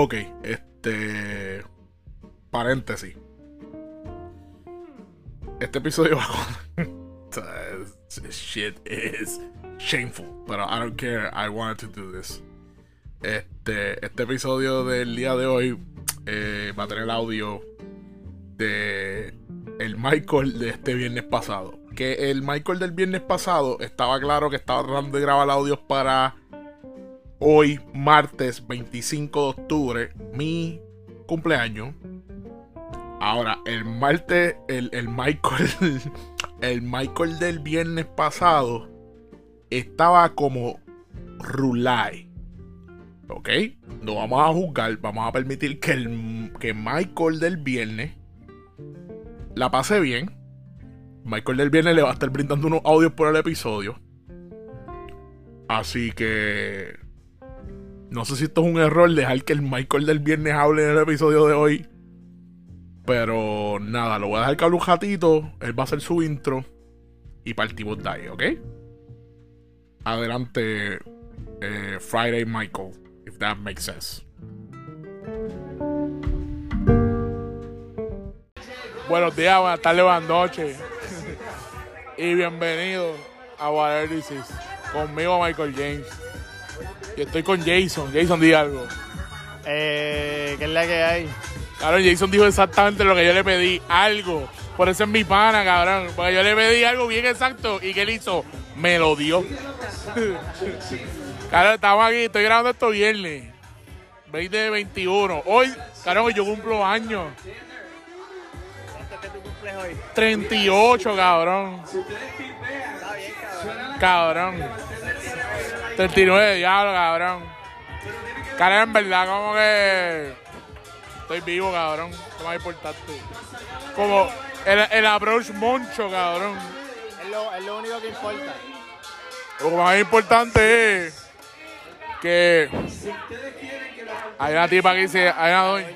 Ok, este. Paréntesis. Este episodio va Shit is shameful, but I don't care. I wanted to do this. Este, este episodio del día de hoy eh, va a tener el audio de el Michael de este viernes pasado. Que el Michael del viernes pasado estaba claro que estaba tratando de grabar audios para hoy, martes 25 de octubre, mi cumpleaños. Ahora, el martes, el, el Michael, el Michael del viernes pasado estaba como Rulay. ¿Ok? No vamos a juzgar, vamos a permitir que, el, que Michael del viernes la pase bien. Michael del viernes le va a estar brindando unos audios por el episodio. Así que no sé si esto es un error dejar que el Michael del viernes hable en el episodio de hoy. Pero nada, lo voy a dejar que hable un ratito. Él va a hacer su intro. Y partimos de ahí, ¿ok? Adelante, eh, Friday Michael, if that makes sense. Buenos días, buenas tardes, buenas noches. y bienvenido a Whatever This Is. Conmigo, Michael James. Y estoy con Jason. Jason, di algo. Eh, ¿Qué es la que hay? Claro, Jason dijo exactamente lo que yo le pedí. Algo. Por eso es mi pana, cabrón. Porque yo le pedí algo bien exacto. ¿Y qué él hizo? Me lo dio. claro, estamos aquí. Estoy grabando esto viernes. 2021. Hoy, cabrón, yo cumplo años. ¿Cuánto que tú cumples hoy? 38, cabrón. Está bien, cabrón. Cabrón. 39, diablo, cabrón. Cara, en verdad, como que. Estoy vivo, cabrón. ¿Qué más importante? Como el, el approach moncho, cabrón. Es lo, es lo único que importa. Lo más importante es que. Hay una tipa que dice. Hay una doña.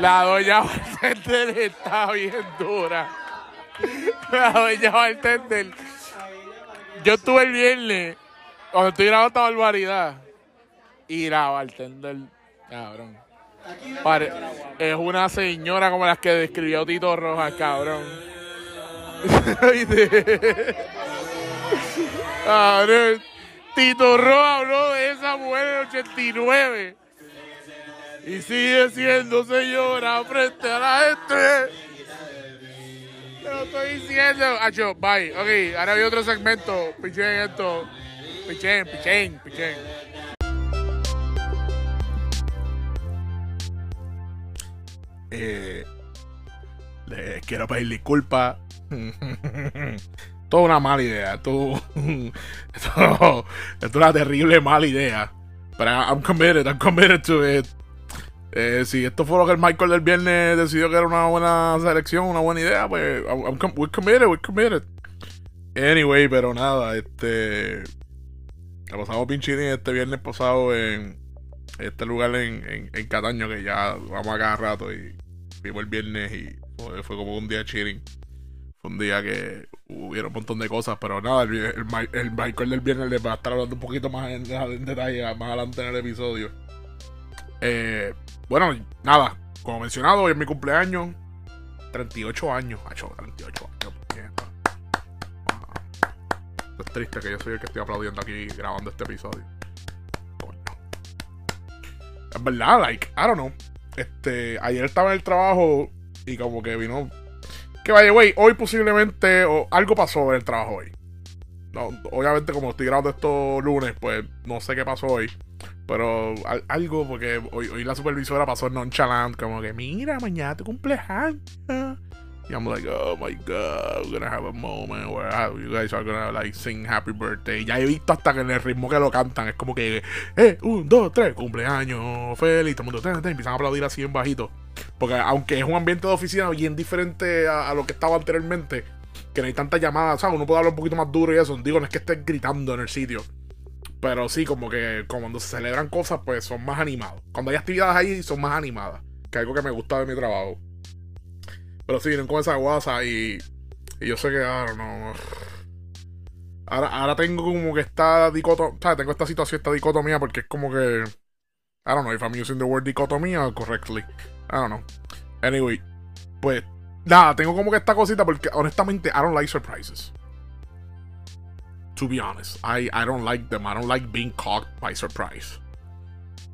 La doña bartender está bien dura. La doña bartender. Yo estuve el viernes cuando estoy grabando esta barbaridad. Y la bartender, cabrón. Es una señora como las que describió Tito Rojas, cabrón. Cabrón. Tito Rojas habló de esa mujer del 89. Y sigue siendo señora frente a la gente. Te lo estoy diciendo. Acho, bye. Ok, ahora hay otro segmento. Pichen esto. Pichen, pichen, pichen. Eh, les quiero pedir disculpas. Toda una mala idea. Esto, esto es una terrible mala idea. Pero I'm committed, I'm committed to it. Eh, si esto fue lo que el Michael del viernes decidió que era una buena selección, una buena idea, pues I'm- I'm we're committed, we're committed. Anyway, pero nada, este. La pasamos pinchini este viernes pasado en este lugar en, en, en Cataño, que ya vamos a cada rato y vimos el viernes y fue, como un día chilling. Fue un día que hubieron un montón de cosas, pero nada, el, el, el Michael del viernes les va a estar hablando un poquito más en, en detalle más adelante en el episodio. Eh, bueno, nada, como mencionado, hoy es mi cumpleaños. 38 años, macho, 38 años. Es triste que yo soy el que estoy aplaudiendo aquí grabando este episodio. Es verdad, like, I don't know. Este, ayer estaba en el trabajo y como que vino. Que vaya, güey, hoy posiblemente o algo pasó en el trabajo hoy. No, obviamente, como estoy grabando esto lunes, pues no sé qué pasó hoy. Pero al- algo, porque hoy, hoy la supervisora pasó nonchalant, como que, mira, mañana tu cumpleaños. Y I'm like, oh my god, we're gonna have a moment where uh, you guys are gonna like sing happy birthday. Ya he visto hasta que en el ritmo que lo cantan, es como que, eh, un, dos, tres, cumpleaños, feliz, todo el mundo, ta, ta, empiezan a aplaudir así en bajito. Porque aunque es un ambiente de oficina bien diferente a, lo que estaba anteriormente, que no hay tantas llamadas, ¿sabes? Uno puede hablar un poquito más duro y eso. Digo, no es que estés gritando en el sitio. Pero sí, como que cuando se celebran cosas, pues son más animados. Cuando hay actividades ahí, son más animadas. Que es algo que me gusta de mi trabajo. Pero sí, con esa guasa y, yo sé que ahora no. Ahora, ahora tengo como que esta dicotomía. Tengo esta situación, esta dicotomía, porque es como que I don't know if I'm using the word dicotomía correctly. I don't know. Anyway, pues nada, tengo como que esta cosita porque honestamente I don't like surprises. To be honest, I, I don't like them. I don't like being caught by surprise.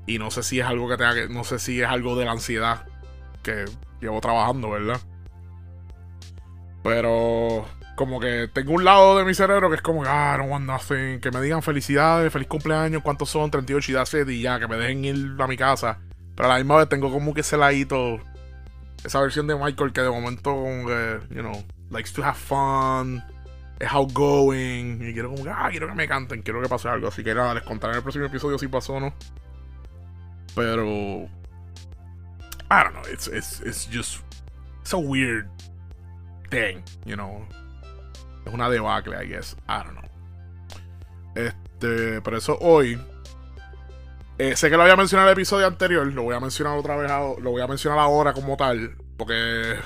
Y no sé si es algo que tenga que. No sé si es algo de la ansiedad que llevo trabajando, ¿verdad? Pero como que tengo un lado de mi cerebro que es como, ah, don't want nothing. Que me digan felicidades, feliz cumpleaños, cuántos son, 38 y that's y ya, que me dejen ir a mi casa. Pero a la misma vez tengo como que ese ladito, esa versión de Michael que de momento, como que, you know, likes to have fun, es outgoing. Y quiero como ah, quiero que me canten, quiero que pase algo. Así que nada, les contaré en el próximo episodio si pasó o no. Pero, I don't know, it's, it's, it's just, it's a weird you know. Es una debacle, I guess. I don't know. Este, pero eso hoy. Eh, sé que lo había mencionado en el episodio anterior. Lo voy a mencionar otra vez. Lo voy a mencionar ahora como tal. Porque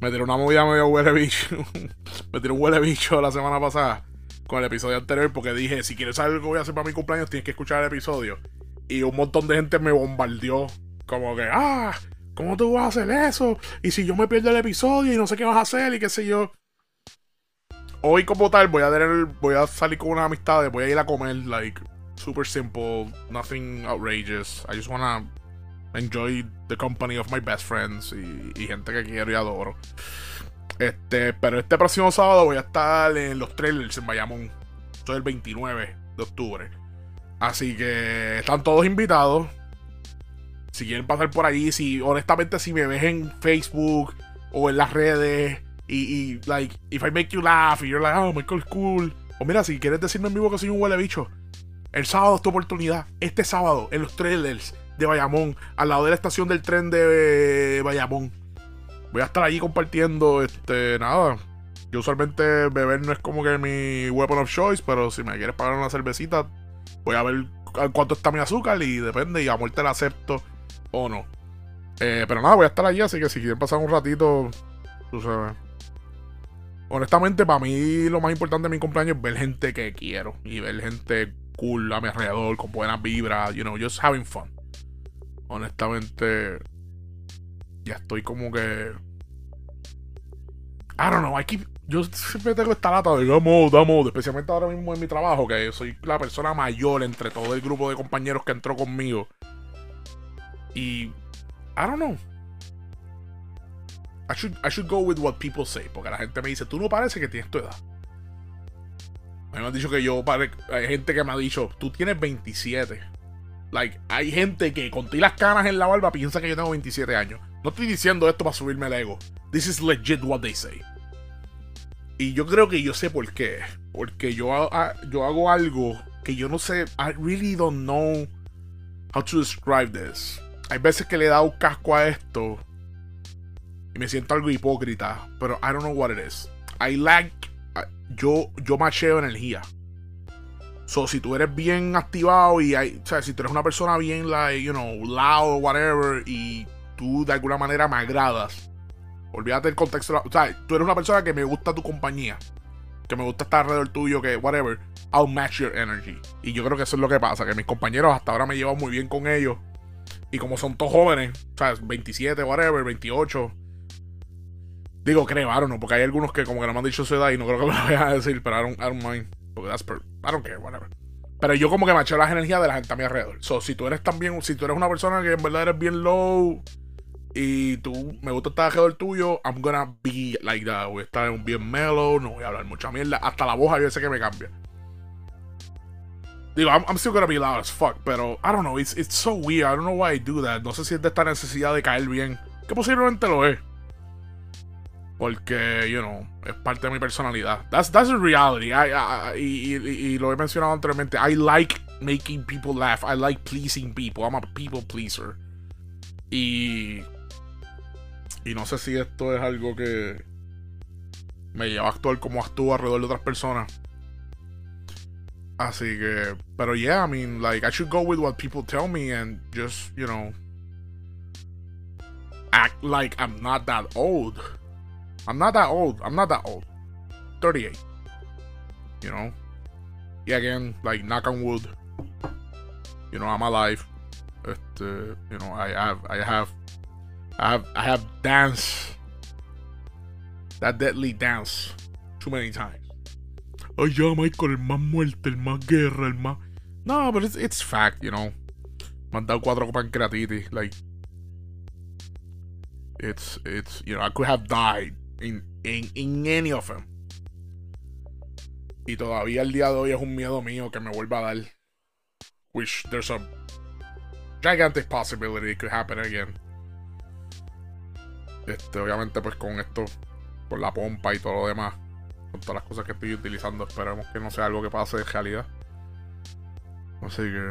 me tiró una movida medio huele bicho. me tiró un huele bicho la semana pasada. Con el episodio anterior. Porque dije: si quieres saber lo que voy a hacer para mi cumpleaños, tienes que escuchar el episodio. Y un montón de gente me bombardeó. Como que, ah, ¿cómo tú vas a hacer eso? Y si yo me pierdo el episodio y no sé qué vas a hacer y qué sé yo hoy como tal voy a tener, voy a salir con unas amistades, voy a ir a comer, like, super simple, nothing outrageous. I just wanna enjoy the company of my best friends y, gente que quiero y adoro. Este, pero este próximo sábado voy a estar en los trailers en Bayamón. Soy el 29 de octubre. Así que están todos invitados. Si quieren pasar por allí, si honestamente si me ves en Facebook o en las redes y, like, if I make you laugh, y you're like, oh, Michael cool. O mira, si quieres decirme en vivo que soy un huele bicho, el sábado es tu oportunidad. Este sábado, en los trailers de Bayamón, al lado de la estación del tren de Bayamón. Voy a estar allí compartiendo, este, nada. Yo usualmente beber no es como que mi weapon of choice, pero si me quieres pagar una cervecita, voy a ver cuánto está mi azúcar y depende, y a muerte la acepto o no. Eh, pero nada, voy a estar allí, así que si quieren pasar un ratito, tú sabes honestamente, para mí lo más importante de mi cumpleaños es ver gente que quiero y ver gente cool a mi alrededor, con buenas vibras, you know, just having fun. Honestamente, ya estoy como que. I don't know, I keep, yo siempre tengo esta lata de damos, damos, especialmente ahora mismo en mi trabajo, que soy la persona mayor entre todo el grupo de compañeros que entró conmigo. Y. I don't know. I should, I should go with what people say. Porque la gente me dice, tú no parece que tienes tu edad. Me han dicho que yo pare... Hay gente que me ha dicho, tú tienes 27. Like, hay gente que con ti las canas en la barba piensa que yo tengo 27 años. No estoy diciendo esto para subirme el ego. This is legit what they say. Y yo creo que yo sé por qué. Porque yo, yo hago algo que yo no sé. I really don't know how to describe this. Hay veces que le he dado casco a esto y me siento algo hipócrita, pero I don't know what it is. I like. Yo, yo macheo energía. So, si tú eres bien activado y hay, o sea, si tú eres una persona bien, like, you know, loud, whatever, y tú de alguna manera me agradas, olvídate del contexto. O sea, tú eres una persona que me gusta tu compañía, que me gusta estar alrededor tuyo, que whatever, I'll match your energy. Y yo creo que eso es lo que pasa, que mis compañeros hasta ahora me llevo muy bien con ellos. Y como son todos jóvenes, o sea, 27, whatever, 28, Digo, creo, I don't know, porque hay algunos que como que no me han dicho su edad y no creo que me lo vayan a decir, pero I don't, mind. Porque that's per, I don't care, whatever. Pero yo como que macheo las energías de la gente a mi alrededor. So, si tú eres también, si tú eres una persona que en verdad eres bien low y tú me gusta estar alrededor tuyo, I'm gonna be like that. Voy a estar bien mellow, no voy a hablar mucha mierda. Hasta la voz a veces que me cambia. Digo, I'm, still gonna be loud as fuck, pero I don't know, it's, it's so weird. I don't know why I do that. No sé si es de esta necesidad de caer bien, que posiblemente lo es. Porque, you know, es parte de mi personalidad. That's, that's the reality. I, y, y, lo he mencionado anteriormente. I like making people laugh. I like pleasing people. I'm a people pleaser. Y. Y no sé si esto es algo que me lleva a actuar como actúo alrededor de otras personas. Así que, pero yeah, I mean, like, I should go with what people tell me and just, you know, act like I'm not that old. I'm not that old. I'm not that old. 38. You know? Yeah, again, like knock on wood. You know, I'm alive. Este, you know, I have, I have, I have, I have danced that deadly dance too many times. Ay, ya, Michael, el más muerte, el más guerra, el más. No, but it's, it's fact, you know. Me han dado cuatro pancreatitis, like. It's, it's, you know, I could have died in, in, in any of them. Y todavía el día de hoy es un miedo mío que me vuelva a dar. Which there's a gigantic possibility it could happen again. Este, obviamente, pues con esto, con la pompa y todo lo demás, con todas las cosas que estoy utilizando, esperemos que no sea algo que pase en realidad. Así que.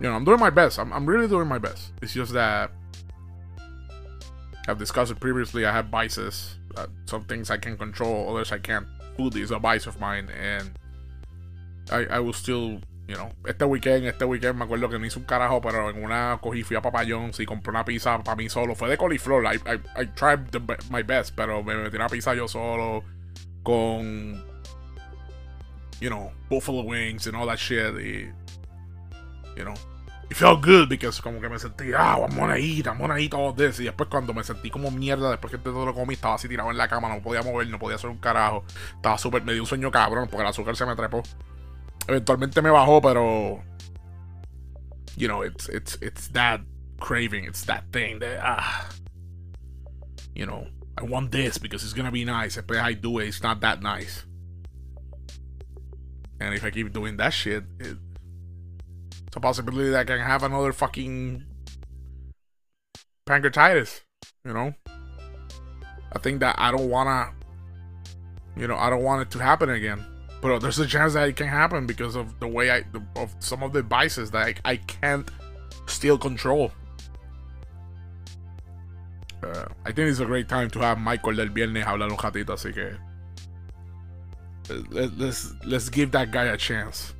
You know, I'm doing my best. I'm, I'm really doing my best. It's just that I've discussed it previously. I have biases. Uh, some things I can control, others I can't. Food is a bias of mine, and I, I will still, este weekend, este weekend me acuerdo que no hice un carajo, pero en una cogí, fui a Papayón, y compré una pizza para mí solo. Fue de coliflor. I, tried the, my best, pero me metí una pizza yo solo con, you know, buffalo wings and all that shit. Y, you know, it felt good because como que me sentí, ah, I'm gonna eat, I'm gonna eat all this. Y después cuando me sentí como mierda, después que todo lo comí, estaba así tirado en la cama, no podía mover, no podía hacer un carajo. Estaba súper, me dio un sueño cabrón porque el azúcar se me trepó. Eventualmente me bajó, pero, you know, it's, it's, it's that craving, it's that thing that, ah, you know, I want this because it's gonna be nice. If I do it, it's not that nice. And if I keep doing that shit, it, it's a possibility that I can have another fucking pancreatitis. You know, I think that I don't wanna, you know, I don't want it to happen again. But there's a chance that it can happen because of the way I, of some of the vices that I, I can't still control. Uh, I think it's a great time to have Michael del Viernes hablar un ratito, así que let, let's let's give that guy a chance.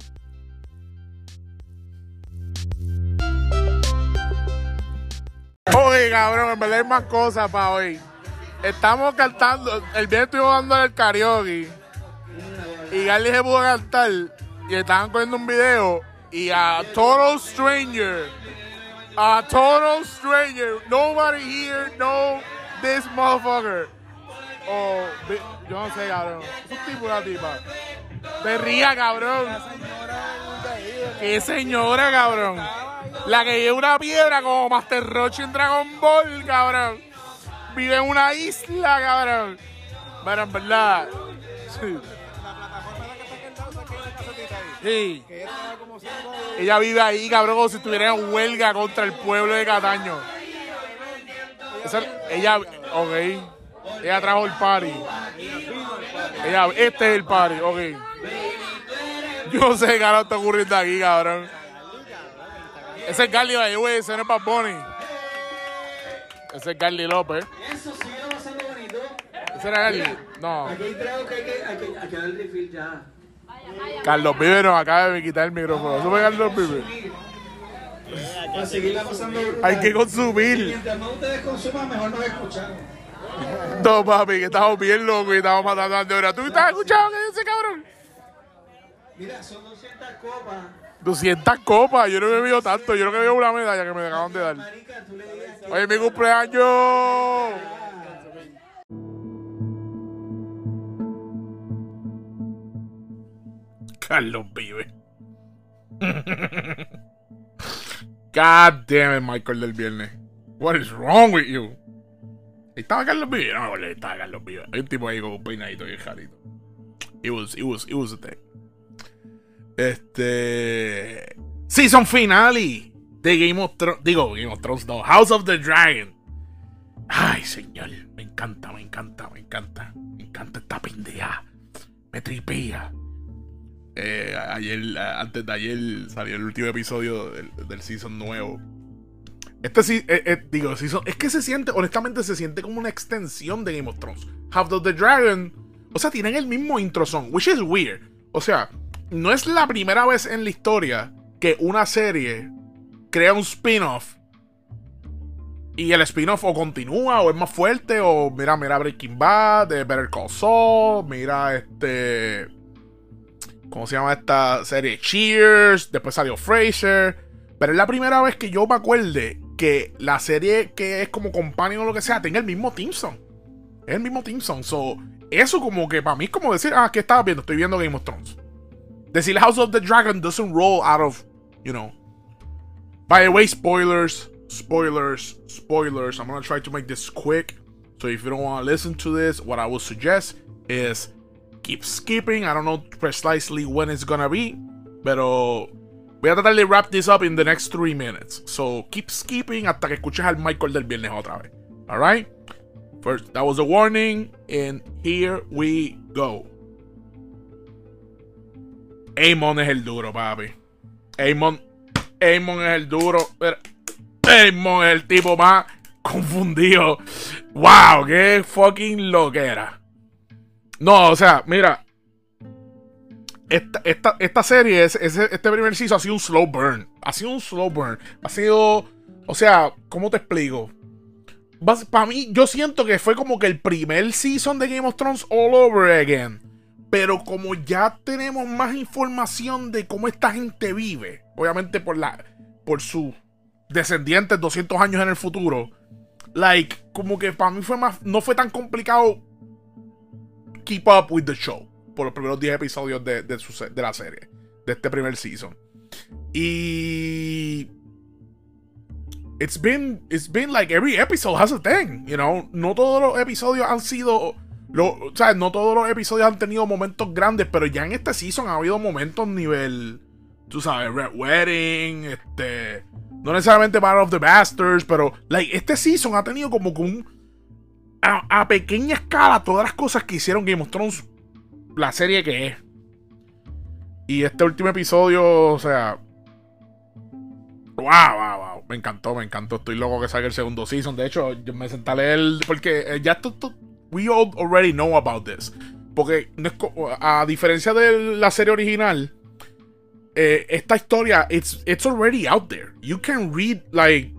Oye, cabrón, en verdad hay más cosas para hoy. Estamos cantando, el viernes estuvimos dando el karaoke y Garly se pudo cantar y estaban cogiendo un video y a total stranger, a total stranger, nobody here know this motherfucker. Oh, yo no sé, cabrón. Es un tipo una tipa. Te cabrón. Qué señora, cabrón. La que lleva una piedra como Master Roche en Dragon Ball, cabrón. Vive en una isla, cabrón. Pero en verdad. Sí. Sí. Ella vive ahí, cabrón, como si estuviera en huelga contra el pueblo de Cataño. ella, ok. Ella trajo el party. Ella, este es el party, ok. Yo no sé qué carajo está ocurriendo aquí, cabrón. Ese es Garly güey, ese no es Bad Bunny. Ese es Garly López. Eso sigue pasando bonito. ¿Ese era Garly? No. Aquí creo que hay que, hay que, hay que dar el refill ya. Carlos Vive nos acaba de quitar el micrófono. ¿Eso fue Carlos Vive? Hay que consumir. Mientras más ustedes consuman, mejor nos escuchamos. No, papi, que estamos bien locos y estamos matando a Andorra. ¿Tú estás escuchando ese cabrón? Mira, son 200 copas. 200 copas, yo no me he bebido tanto, yo no me bebido una medalla que me acaban de dar. Oye, mi cumpleaños. Carlos vive. God damn it, Michael del viernes. What is wrong with you? ¿Estaba Carlos Vive? No, no, estaba Carlos Vive. Hay un tipo ahí con un peinadito y jarito. It was, it was, it was a thing. Este. Season finale de Game of Thrones. Digo, Game of Thrones, no. House of the Dragon. Ay, señor. Me encanta, me encanta, me encanta. Me encanta esta pendeja. Me tripea. Eh, ayer, antes de ayer salió el último episodio del, season nuevo. Este sí, eh, eh, digo, season, es que se siente, honestamente, se siente como una extensión de Game of Thrones. House of the Dragon, o sea, tienen el mismo intro song, which is weird. O sea, no es la primera vez en la historia que una serie crea un spin-off y el spin-off o continúa o es más fuerte o mira, mira Breaking Bad, Better Call Saul, mira este ¿Cómo se llama esta serie? Cheers. Después salió Fraser. Pero es la primera vez que yo me acuerde que la serie que es como companion o lo que sea tenga el mismo Team Song. Es el mismo Team Song. So, eso como que para mí es como decir, ah, ¿qué estaba viendo? Estoy viendo Game of Thrones. Decir House of the Dragon doesn't roll out of, you know. By the way, spoilers, spoilers, spoilers. I'm gonna try to make this quick. So if you don't want to listen to this, what I would suggest is keep skipping. I don't know precisely when it's gonna be, pero voy a tratar de wrap this up in the next three minutes. So keep skipping hasta que escuches al Michael del viernes otra vez. Alright? First, that was a warning, and here we go. Amon es el duro, papi. Amon, Amon es el duro. Amon es el tipo más confundido. Wow, qué fucking loquera. No, o sea, mira. Esta, esta, esta serie, es, este primer season ha sido un slow burn. Ha sido un slow burn. Ha sido. O sea, ¿cómo te explico? Para mí, yo siento que fue como que el primer season de Game of Thrones all over again. Pero como ya tenemos más información de cómo esta gente vive, obviamente por la por sus descendientes 200 años en el futuro, like como que para mí fue más no fue tan complicado keep up with the show por los primeros 10 episodios de, de, de la serie, de este primer season. Y it's been it's been like every episode has a thing, you know, no todos los episodios han sido o sea, no todos los episodios han tenido momentos grandes, pero ya en este season ha habido momentos nivel, tú sabes, Red Wedding, este, no necesariamente Battle of the Bastards, pero like, este season ha tenido como que un, a, pequeña escala todas las cosas que hicieron Game of Thrones, la serie que es. Y este último episodio, o sea, wow, wow, wow, me encantó, me encantó. Estoy loco que salga el segundo season. De hecho, yo me senté a leer, porque eh, ya esto we all already know about this. Porque a diferencia de la serie original, eh, esta historia, it's, it's already out there. You can read, like,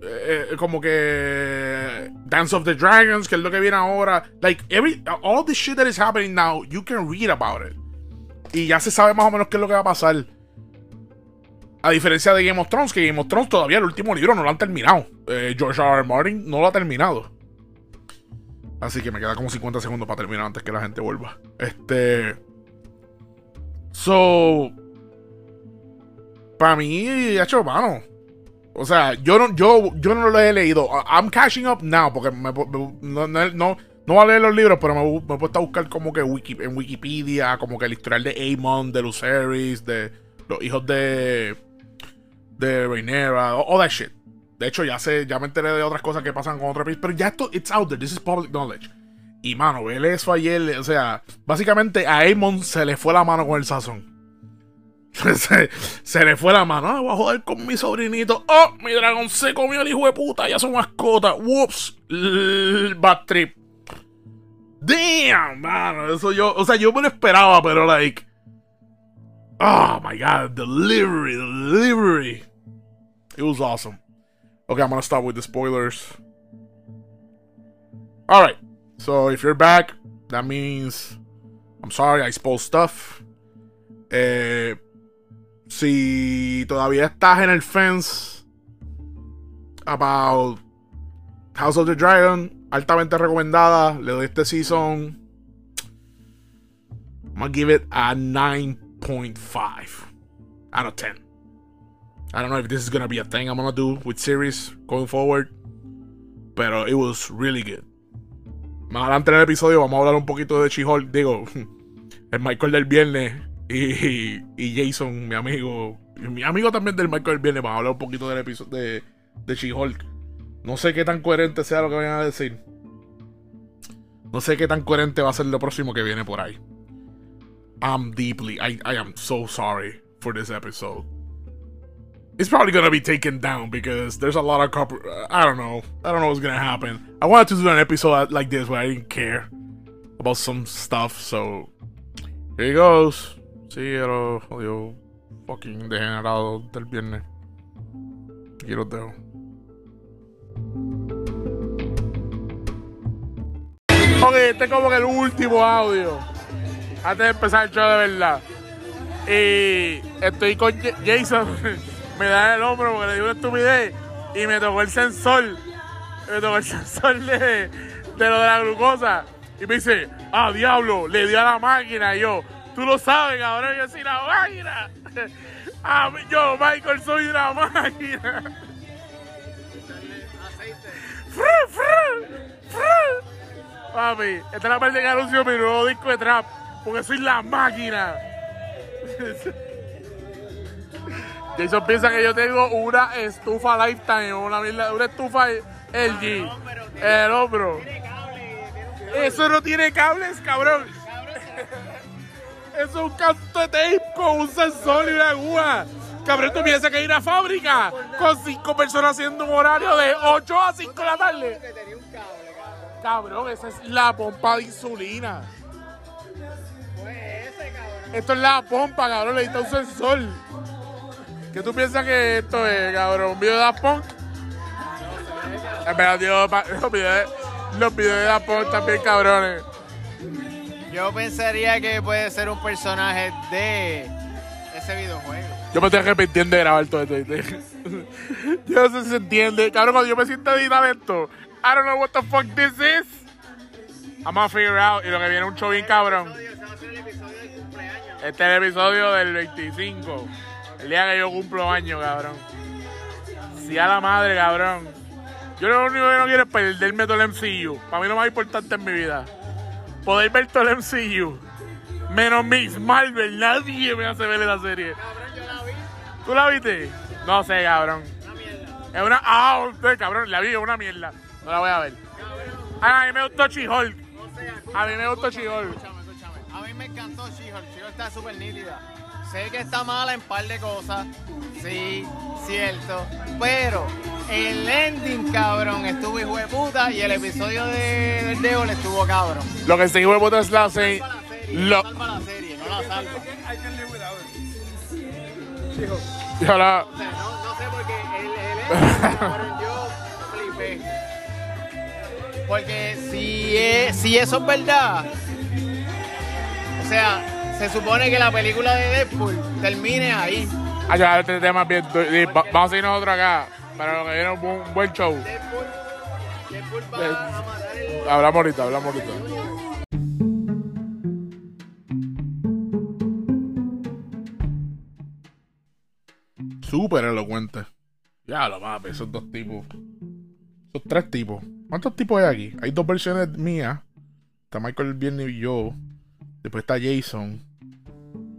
eh, como que Dance of the Dragons, que es lo que viene ahora. Like, every, all the shit that is happening now, you can read about it. Y ya se sabe más o menos qué es lo que va a pasar. A diferencia de Game of Thrones, que Game of Thrones todavía el último libro no lo han terminado. Eh, George R. R. Martin no lo ha terminado. Así que me queda como 50 segundos para terminar antes que la gente vuelva. Este. So. Para mí, hecho, mano. O sea, yo no, yo, yo no lo he leído. I'm catching up now. Porque me, no, no, no, voy a leer los libros, pero me, he puesto a buscar como que en Wikipedia, como que el historial de Amon, de Lucerys, de los hijos de. de all that shit. De hecho, ya sé, ya me enteré de otras cosas que pasan con otro país, pero ya esto, it's out there, this is public knowledge. Y mano, ver eso ayer, o sea, básicamente a Amon se le fue la mano con el sazón. se, le fue la mano. Ah, voy a joder con mi sobrinito. Oh, mi dragón se comió el hijo de puta. Ya su mascota. Whoops. Trip. Damn, mano. Eso yo. O sea, yo me lo esperaba, pero like. Oh my god. Delivery. Delivery. It was awesome. Okay, I'm gonna start with the spoilers. Alright, so if you're back, that means I'm sorry I spoiled stuff. Eh, si todavía estás en el fence about House of the Dragon, altamente recomendada. Le doy este season. I'm gonna give it a 9.5 out of 10. I don't know if this is gonna be a thing I'm gonna do with series going forward. Pero it was really good. Más adelante en el episodio vamos a hablar un poquito de She-Hulk. Digo, el Michael del viernes y, y, Jason, mi amigo. Mi amigo también del Michael del viernes. Vamos a hablar un poquito del episodio de, de She-Hulk. No sé qué tan coherente sea lo que vayan a decir. No sé qué tan coherente va a ser lo próximo que viene por ahí. I'm deeply, I, I am so sorry for this episode. it's probably gonna be taken down because there's a lot of copy. I don't know. I don't know what's gonna happen. I wanted to do an episode like this where I didn't care about some stuff. So here he goes. Sí, el jodido fucking degenerado del viernes. Aquí los dejo. Ok, este es como el último audio. Antes de empezar el show de verdad. Y estoy con Jason. me da el hombro porque le di una estupidez y me tocó el sensor. Me tocó el sensor de, de lo de la glucosa. Y me dice, ah, diablo, le dio a la máquina. Y yo, tú lo sabes, cabrón, yo soy la máquina. Ah, yo, Michael, soy una máquina. Fru, fru, fru. Papi, esta es la parte que anuncio mi nuevo disco de trap. Porque soy la máquina. Jason piensa que yo tengo una estufa Lifetime, una, una estufa LG. El hombro. Eso no tiene cables, cabrón. Es un canto de tape con un sensor y una aguja. Cabrón, tú piensas que hay una fábrica con cinco personas haciendo un horario de 8 a 5 de la tarde. Cabrón. Esa es la pompa de insulina. Esto es la pompa, cabrón, le diste un sensor. ¿Qué tú piensas que esto es, cabrón? ¿Un video de Daft Punk? En verdad, tío, los videos de, Daft también, cabrones. Yo pensaría que puede ser un personaje de ese videojuego. Yo me estoy arrepintiendo de grabar todo esto. yo no sé si se entiende. Cabrón, cuando yo me siento a editar esto, I don't know what the fuck this is. I'm gonna figure out. Y lo que viene es un show bien cabrón. Este es el episodio del 25. El día que yo cumplo años, cabrón. Si a la madre, cabrón. Yo lo único que no quiero es perderme todo el MCU. Para mí lo más importante en mi vida. Poder ver todo el MCU. Menos Miss Marvel. Nadie me hace ver la serie. Cabrón, yo la vi. ¿Tú la viste? No sé, cabrón. Una mierda. Es una... Ah, usted, cabrón. La vi, es una mierda. No la voy a ver. Cabrón. Ah, a mí me gustó She-Hulk. O sea, A mí me gustó She-Hulk. Escúchame, escúchame. A mí me encantó She-Hulk. She-Hulk está súper nítida. Sé que está mala en par de cosas. Sí, cierto. Pero el ending, cabrón, estuvo hijo de puta. Y el episodio de, del Devil estuvo cabrón. Lo que se hizo de es la serie. Salva la serie. Lo... Salva la serie, no la salva. Y ahora... O sea, no, no sé por qué el, el ending, cabrón, yo flipé. Porque si, es- si eso es verdad, o sea, se supone que la película de Deadpool termine ahí. Ah, ya, este tema es bien. Vamos a ir nosotros acá. Para lo que viene un buen, un buen show. Deadpool, Deadpool va a matar el... Hablamos ahorita, hablamos ahorita. Súper elocuente. Ya lo más, esos dos tipos. Esos tres tipos. ¿Cuántos tipos hay aquí? Hay dos versiones mías. Está Michael el viernes y yo. Después está Jason.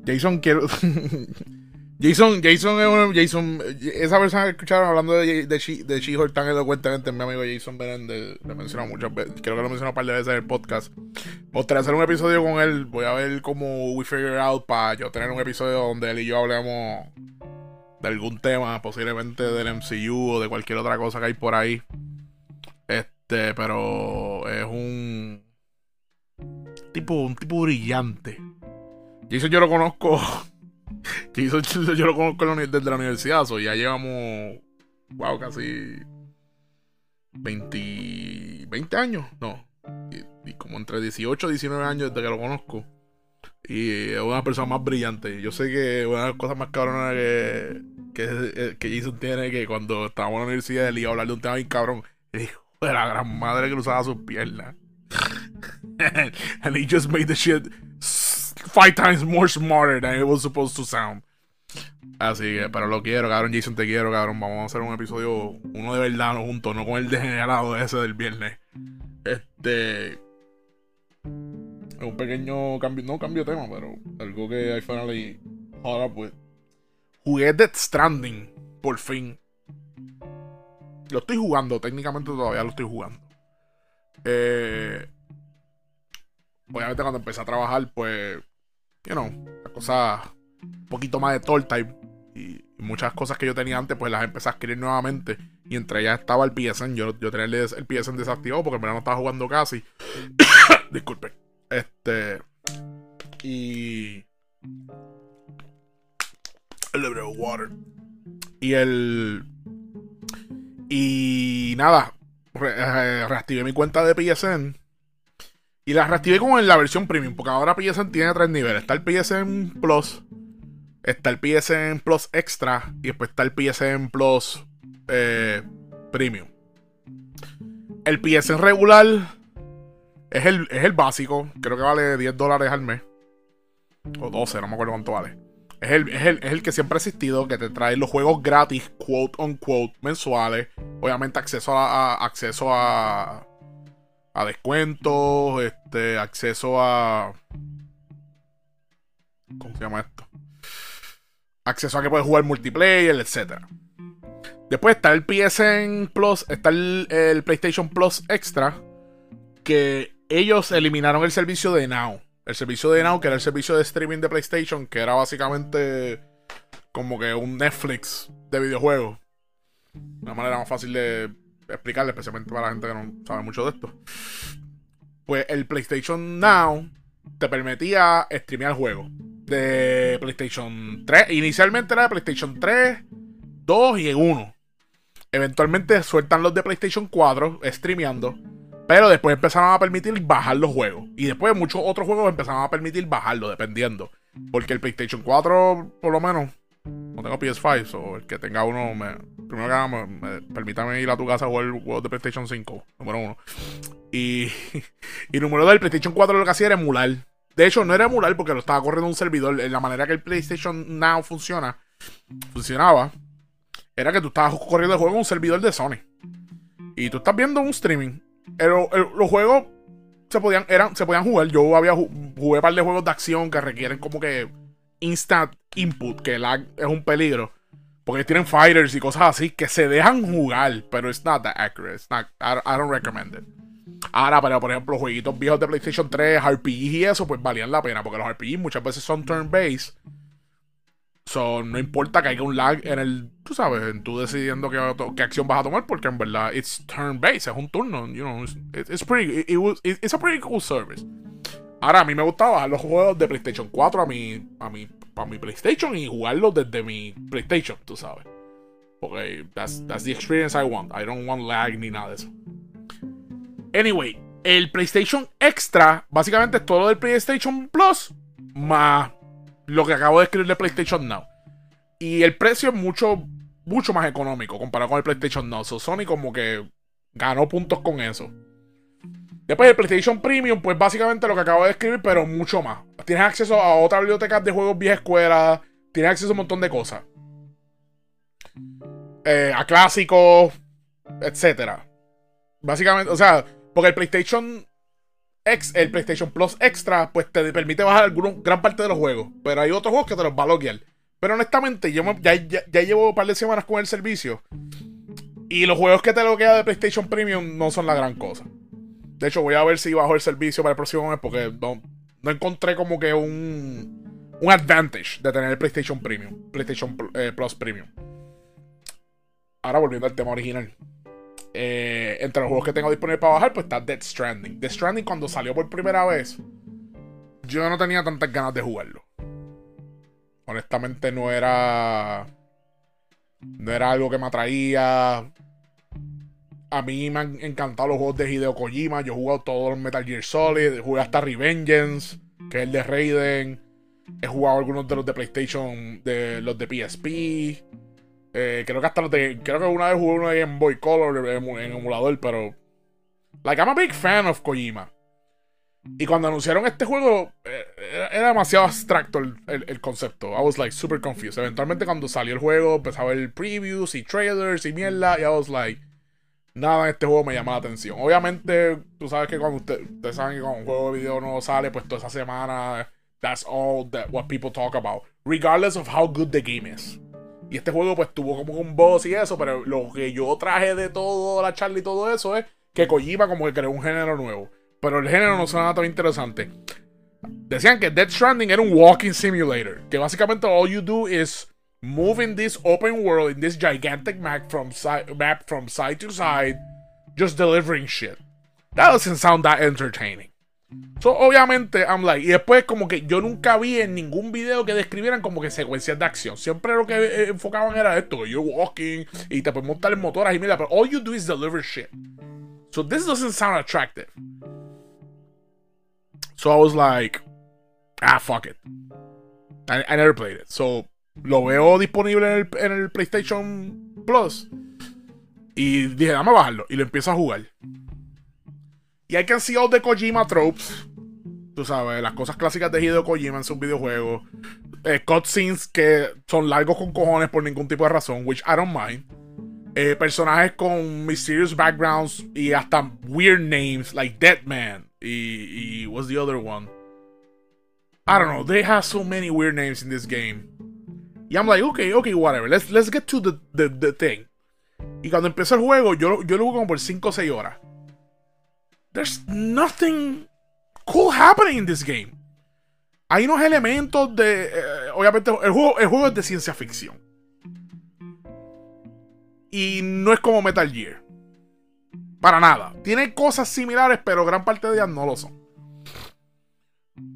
Jason quiero. Jason, Jason es uno, Jason, esa persona que escucharon hablando de, de, She- de tan elocuentemente, mi amigo Jason Benéndez, lo he mencionado muchas veces, creo que lo he mencionado un par de veces en el podcast. Gustaría hacer un episodio con él, voy a ver cómo we figure out para yo tener un episodio donde él y yo hablemos de algún tema, posiblemente del MCU o de cualquier otra cosa que hay por ahí. Este, pero es un tipo, un tipo brillante. Jason yo lo conozco. Yo, lo conozco desde la universidad. so ya llevamos. Wow, casi. 20. 20 años. No. Y, como entre 18 y 19 años desde que lo conozco. Y es una persona más brillante. Yo sé que una de las cosas más cabronas que, que, que Jason tiene es que cuando estábamos en la universidad él iba a hablar de un tema bien cabrón. El hijo de la gran madre que le usaba sus piernas. and he just made the shit five times more smarter than it was supposed to sound. Así que, pero lo quiero, cabrón. Jason, te quiero, cabrón. Vamos a hacer un episodio, uno de verdad, no juntos, no con el degenerado ese del viernes. Este. es Un pequeño cambio, no cambio de tema, pero algo que I finally caught up with. Jugué Death Stranding, por fin. Lo estoy jugando, técnicamente todavía lo estoy jugando. Eh, obviamente cuando empecé a trabajar, pues, you know, la cosa un poquito más de torta y, muchas cosas que yo tenía antes, pues las empecé a adquirir nuevamente. Y entre ellas estaba el PSN. Yo, yo tenía el, el PSN desactivado porque en verdad no estaba jugando casi. Disculpe. Este. Y. El water. Y el. Y nada. eh, reactivé mi cuenta de PSN. Y la reactivé con la versión premium. Porque ahora PSN tiene tres niveles. Está el PSN Plus. Está el PSN Plus Extra y después está el PSN Plus eh, Premium. El PSN regular es el, es el básico, creo que vale 10 dólares al mes. O 12, no me acuerdo cuánto vale. Es el, es, el, que siempre ha existido, que te trae los juegos gratis, quote on quote, mensuales. Obviamente acceso a, acceso a, a descuentos, este, acceso a... ¿Cómo se llama esto? Acceso a que puedes jugar multiplayer, etc. Después está el PSN Plus, está el, PlayStation Plus Extra, que ellos eliminaron el servicio de Now. El servicio de Now, que era el servicio de streaming de PlayStation, que era básicamente como que un Netflix de videojuegos. Una manera más fácil de explicarle, especialmente para la gente que no sabe mucho de esto. Pues el PlayStation Now te permitía streamear juegos de PlayStation 3. Inicialmente era de PlayStation 3, 2 y 1. Eventualmente sueltan los de PlayStation 4 streameando. Pero después empezaron a permitir bajar los juegos. Y después muchos otros juegos empezaron a permitir bajarlo, dependiendo. Porque el PlayStation 4, por lo menos, no tengo PS5, o el que tenga uno, me, primero que nada, me, permítame ir a tu casa a jugar juegos de PlayStation 5, número uno. Y, y número dos, el PlayStation 4 lo que hacía era emular. De hecho, no era emular porque lo estaba corriendo un servidor. La manera que el PlayStation Now funciona, funcionaba, era que tú estabas corriendo el juego en un servidor de Sony. Y tú estás viendo un streaming los juegos se podían, eran, se podían jugar. Yo había jugué un par de juegos de acción que requieren como que instant input, que lag es un peligro. Porque tienen fighters y cosas así que se dejan jugar, pero it's not that accurate. I, don't recommend it. Ahora, pero por ejemplo, jueguitos viejos de PlayStation 3, RPGs y eso, pues valían la pena. Porque los RPGs muchas veces son turn-based So, no importa que haya un lag en el, tú sabes, en tú decidiendo qué, qué acción vas a tomar, porque en verdad it's turn-based, es un turno, you know, it's, pretty, it, was, it's a pretty cool service. Ahora, a mí me gustaba bajar los juegos de PlayStation 4 a mi, a mi, a mi PlayStation y jugarlos desde mi PlayStation, tú sabes. Porque that's, that's the experience I want. I don't want lag ni nada de eso. Anyway, el PlayStation Extra, básicamente es todo del PlayStation Plus, más lo que acabo de escribir de PlayStation Now. Y el precio es mucho, mucho más económico comparado con el PlayStation Now. So Sony como que ganó puntos con eso. Después el PlayStation Premium, pues básicamente lo que acabo de escribir, pero mucho más. Tienes acceso a otra biblioteca de juegos vieja escuela. Tienes acceso a un montón de cosas. Eh, a clásicos, etcétera. Básicamente, o sea, porque el PlayStation el PlayStation Plus Extra, pues te permite bajar algunos, gran parte de los juegos. Pero hay otros juegos que te los va a loguear. Pero honestamente, yo ya, llevo un par de semanas con el servicio. Y los juegos que te loguea de PlayStation Premium no son la gran cosa. De hecho, voy a ver si bajo el servicio para el próximo mes porque no, encontré como que un, un advantage de tener el PlayStation Premium. PlayStation eh, Plus Premium. Ahora volviendo al tema original. Eh, entre los juegos que tengo disponibles para bajar, pues está Dead Stranding. Dead Stranding cuando salió por primera vez, yo no tenía tantas ganas de jugarlo. Honestamente no era... No era algo que me atraía. A mí me han encantado los juegos de Hideo Kojima. Yo he jugado todos los Metal Gear Solid. Jugué hasta Revengeance, que es el de Raiden. He jugado algunos de los de PlayStation, de los de PSP. Eh, creo que hasta lo creo que una vez jugué uno de Game Boy Color en, emulador, pero. Like, I'm a big fan of Kojima. Y cuando anunciaron este juego, eh, era, demasiado abstracto el, concepto. I was like super confused. Eventualmente, cuando salió el juego, empezaba ver previews y trailers y mierda. Y I was like, nada en este juego me llama la atención. Obviamente, tú sabes que cuando ustedes saben que cuando un juego de video no sale, pues toda esa semana, that's all that what people talk about. Regardless of how good the game is. Y este juego pues tuvo como un boss y eso, pero lo que yo traje de todo la charla y todo eso es que Kojima como que creó un género nuevo. Pero el género no suena tan interesante. Decían que Dead Stranding era un walking simulator. Que básicamente all you do is move in this open world, in this gigantic map from side, map from side to side, just delivering shit. That doesn't sound that entertaining. So, obviamente, I'm like, y después como que yo nunca vi en ningún video que describieran como que secuencias de acción. Siempre lo que eh, enfocaban era esto, que you're walking y te puedes montar en motoras y mira, pero all you do is deliver shit. So this doesn't sound attractive. So I was like, ah, fuck it. I, never played it. So lo veo disponible en el, en el PlayStation Plus. Y dije, dame a bajarlo. Y lo empiezo a jugar. Y hay can see all the Kojima tropes. Tú sabes, las cosas clásicas de Hideo Kojima en sus videojuegos. Eh, cutscenes que son largos con cojones por ningún tipo de razón, which I don't mind. Eh, personajes con mysterious backgrounds y hasta weird names, like Deadman. Y, y what's the other one? I don't know. They have so many weird names in this game. Y I'm like, okay, okay, whatever. Let's, let's get to the, the, the thing. Y cuando empezó el juego, yo, yo lo jugué como por 5 o 6 horas. There's nothing cool happening in this game. Hay unos elementos de. Eh, obviamente, el juego, es de ciencia ficción. Y no es como Metal Gear. Para nada. Tiene cosas similares, pero gran parte de ellas no lo son.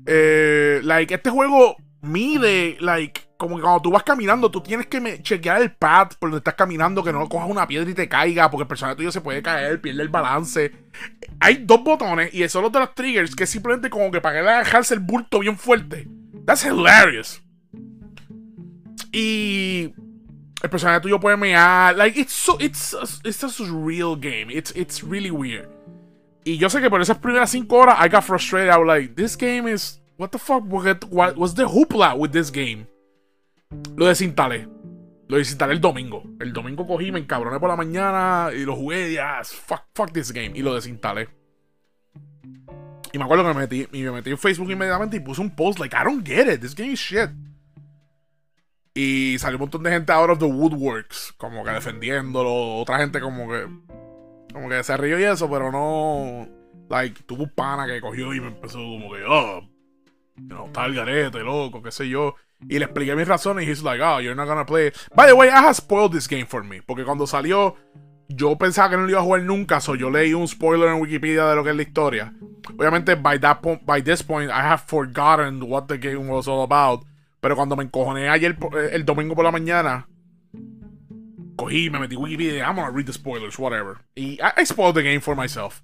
Eh, like, este juego mide, like, como que cuando tú vas caminando, tú tienes que chequear el pad por donde estás caminando, que no cojas una piedra y te caiga, porque el personaje tuyo se puede caer, pierde el balance. Hay dos botones y son los de los triggers que simplemente como que para que dejarse el bulto bien fuerte. That's hilarious. Y el personaje tuyo puede mear. Like, it's so, it's, it's a real game. It's, it's really weird. Y yo sé que por esas primeras 5 horas I got frustrated. I was like, this game is. What the fuck? What was the hoopla with this game? Lo desinstalé. Lo desinstalé el domingo. El domingo cogí, me encabroné por la mañana y lo jugué y ya, fuck, fuck this game. Y lo desinstalé. Y me acuerdo que me metí, y me metí en Facebook inmediatamente y puse un post like, I don't get it, this game is shit. Y salió un montón de gente out of the woodworks, como que defendiéndolo. Otra gente como que. Como que se rió y eso, pero no. Like, tuvo un pana que cogió y me empezó como que, oh, you know, tal garete, loco, qué sé yo. Y le expliqué mis razones y he's like, oh, you're not gonna play it. By the way, I have spoiled this game for me. Porque cuando salió, yo pensaba que no lo iba a jugar nunca, so yo leí un spoiler en Wikipedia de lo que es la historia. Obviamente, by, that point, by this point, I have forgotten what the game was all about. Pero cuando me encojoné ayer, eh, el domingo por la mañana, cogí, me metí Wikipedia, I'm gonna read the spoilers, whatever. Y I, spoiled the game for myself.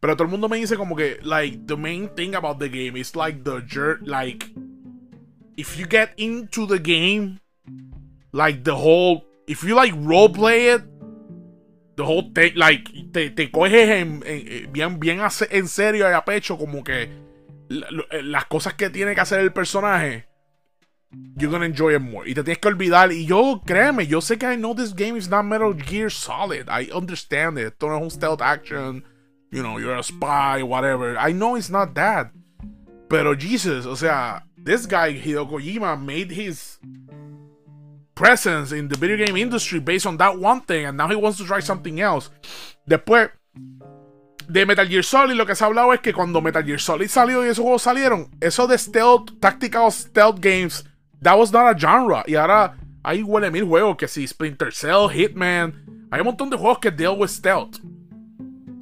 Pero todo el mundo me dice como que, like, the main thing about the game is like the jerk, like, if you get into the game, like the whole, if you like roleplay it, the whole thing, like, te, te coges en, bien, bien en serio a pecho, como que las cosas que tiene que hacer el personaje you're gonna enjoy it more. Y te tienes que olvidar. Y yo, créeme, yo sé que I know this game is not Metal Gear Solid. I understand it. Todo es un stealth action. You know, you're a spy, whatever. I know it's not that. Pero Jesus, o sea, this guy, Hideo Kojima, made his presence in the video game industry based on that one thing. And now he wants to try something else. Después de Metal Gear Solid, lo que se ha hablado es que cuando Metal Gear Solid salió y esos juegos salieron, eso de stealth, tactical stealth games That was not a genre. Y ahora hay huele mil juegos que si Splinter Cell, Hitman. Hay un montón de juegos que deal with stealth.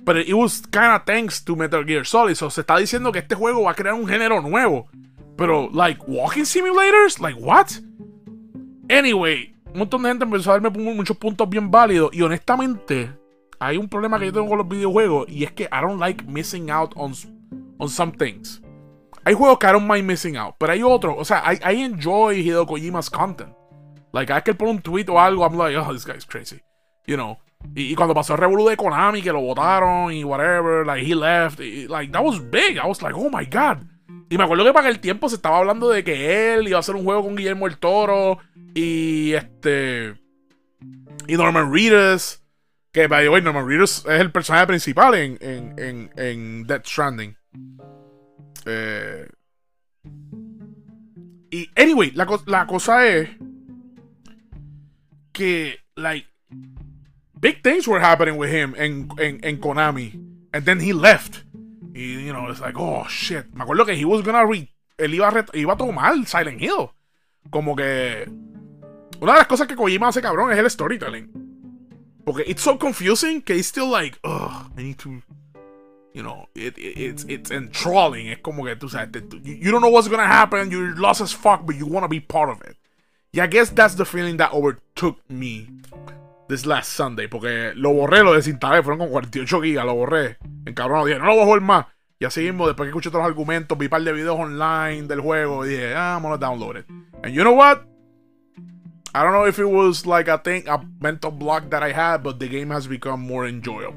Pero it was kinda thanks to Metal Gear Solid. So se está diciendo que este juego va a crear un género nuevo. Pero, like, walking simulators? Like, what? Anyway, un montón de gente empezó a darme muchos puntos bien válidos. Y honestamente, hay un problema que yo tengo con los videojuegos. Y es que I don't like missing out on, on some things. Hay juegos que I don't mind missing out, pero hay otros, o sea, I, I enjoy Hideo Kojima's content. Like, hay que él pone un tweet o algo, I'm like, oh, this guy's crazy. You know. Y, cuando pasó el revolú de Konami, que lo votaron y whatever, like, he left, like, that was big. I was like, oh my god. Y me acuerdo que para el tiempo se estaba hablando de que él iba a hacer un juego con Guillermo el Toro y este. Y Norman Reedus. Que, by the way, Norman Reedus es el personaje principal en, en, en, en Death Stranding. Eh, y, anyway, la, la cosa es que, like, big things were happening with him en, en, en Konami. And then he left. Y, you know, it's like, oh shit. Me acuerdo que he was gonna re. Él iba a, iba a tomar Silent Hill. Como que. Una de las cosas que Kojima hace cabrón es el storytelling. Porque it's so confusing que he's still like, oh, I need to you know, it, it, it's it's enthralling. Es como que tú sabes, you don't know what's gonna happen, you're lost as fuck, but you wanna be part of it. Y I guess that's the feeling that overtook me this last Sunday, porque lo borré, lo desinstalé, fueron con 48 gigas, lo borré. En cabrón, dije, no lo voy más. Y así mismo, después que escuché todos los argumentos, vi un par de videos online del juego dije, ah, I'm gonna download it. And you know what? I don't know if it was like a thing, a mental block that I had, but the game has become more enjoyable.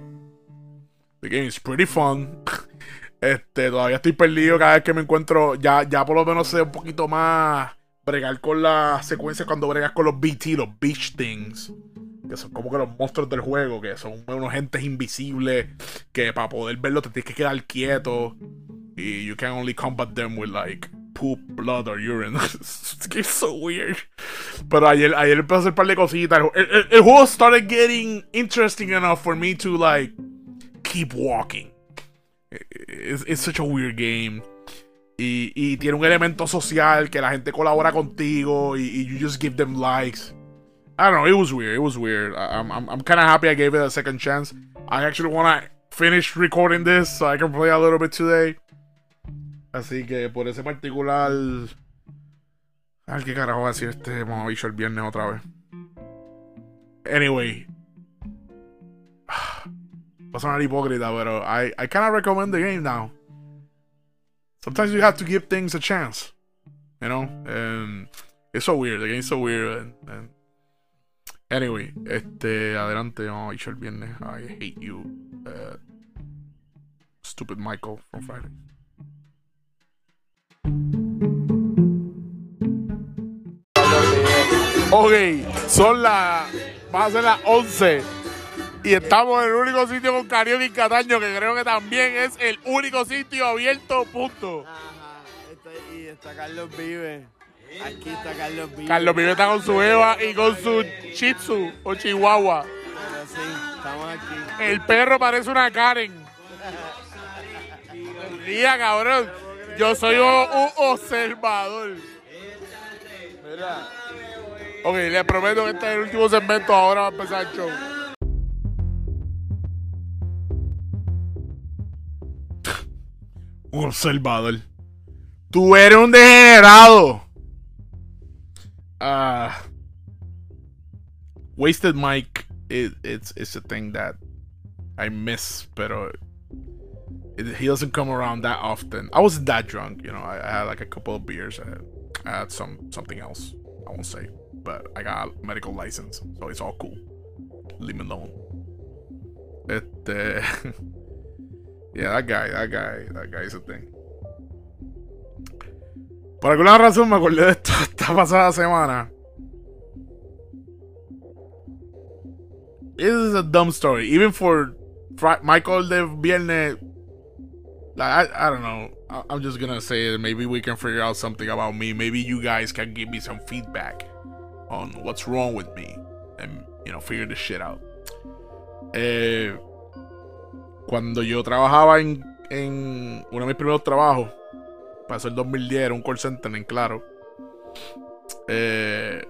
The game is pretty fun. Este, todavía estoy perdido cada vez que me encuentro. Ya, ya por lo menos sé un poquito más bregar con la secuencia cuando bregas con los BT, los Beach Things. Que son como que los monstruos del juego, que son unos gentes invisibles. Que para poder verlo te tienes que quedar quieto. Y you can only combat them with like poop, blood or urine. It's so weird. Pero ayer, ayer empecé a hacer un par de cositas. El, el, el juego started getting interesting enough for me to like keep walking. It's, it's such a weird game. Y, y, tiene un elemento social que la gente colabora contigo y, y, you just give them likes. I don't know, it was weird. It was weird. I'm, I'm, I'm kind of happy I gave it a second chance. I actually want to finish recording this so I can play a little bit today. Así que por ese particular. Ay, qué carajo va a decir este bicho el viernes otra vez. Anyway. Va a sonar hipócrita, pero I, I kind of recommend the game now. Sometimes you have to give things a chance. You know? And it's so weird. The game's so weird. And, and anyway, este, adelante. Bicho el viernes. I hate you. Uh, stupid Michael from Friday. Ok, son las. Va a ser las 11. Y estamos en el único sitio con karaoke en Cataño, que creo que también es el único sitio abierto, punto. Ajá, está, y está Carlos Vive. Aquí está Carlos Vive. Carlos Vive está con su Eva y con su Shih Tzu o Chihuahua. Pero sí, estamos aquí. El perro parece una Karen. Mira, cabrón. Yo soy un, un observador. Mira. Ok, les prometo que este es el último segmento. Ahora va a empezar el show. un observador. Tú eres un degenerado. Uh, wasted mic. It, it's it's a thing that I miss, but it, he doesn't come around that often. I wasn't that drunk, you know. I, I had like a couple of beers. I had, some something else. I won't say, but I got a medical license, so it's all cool. Leave me alone. Este. Yeah, that guy, that guy, that guy is a thing. Por alguna razón me acordé de esto esta pasada semana. This is a dumb story. Even for Michael de Viernes. I, I don't know. I'm just gonna say it. Maybe we can figure out something about me. Maybe you guys can give me some feedback on what's wrong with me. And, you know, figure this shit out. Eh cuando yo trabajaba en, en, uno de mis primeros trabajos, para el 2010, era un call center en Claro. Eh,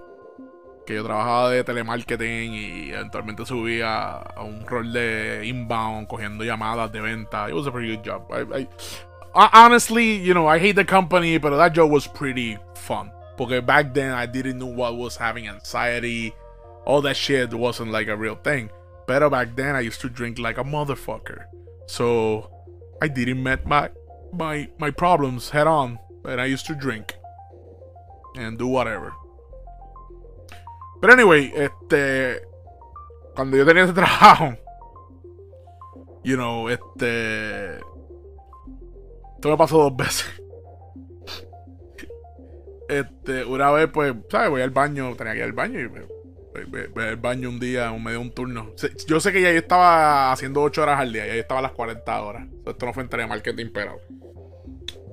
que yo trabajaba de telemarketing y eventualmente subí a, un rol de inbound, cogiendo llamadas de venta. It was a pretty good job. Honestly, you know, I hate the company, but that job was pretty fun. Porque back then I didn't know what was having anxiety. All that shit wasn't like a real thing. Pero back then I used to drink like a motherfucker. So I didn't met my my my problems head on. And I used to drink. And do whatever. Pero anyway, este. Cuando yo tenía ese trabajo. You know, este. Esto me pasó dos veces. Este, una vez, pues, ¿sabes? Voy al baño, tenía que ir al baño y me Ve al baño un día, me dio un turno. Yo sé que ya estaba haciendo 8 horas al día, ya yo estaba a las 40 horas. Esto no fue en telemarketing, pero.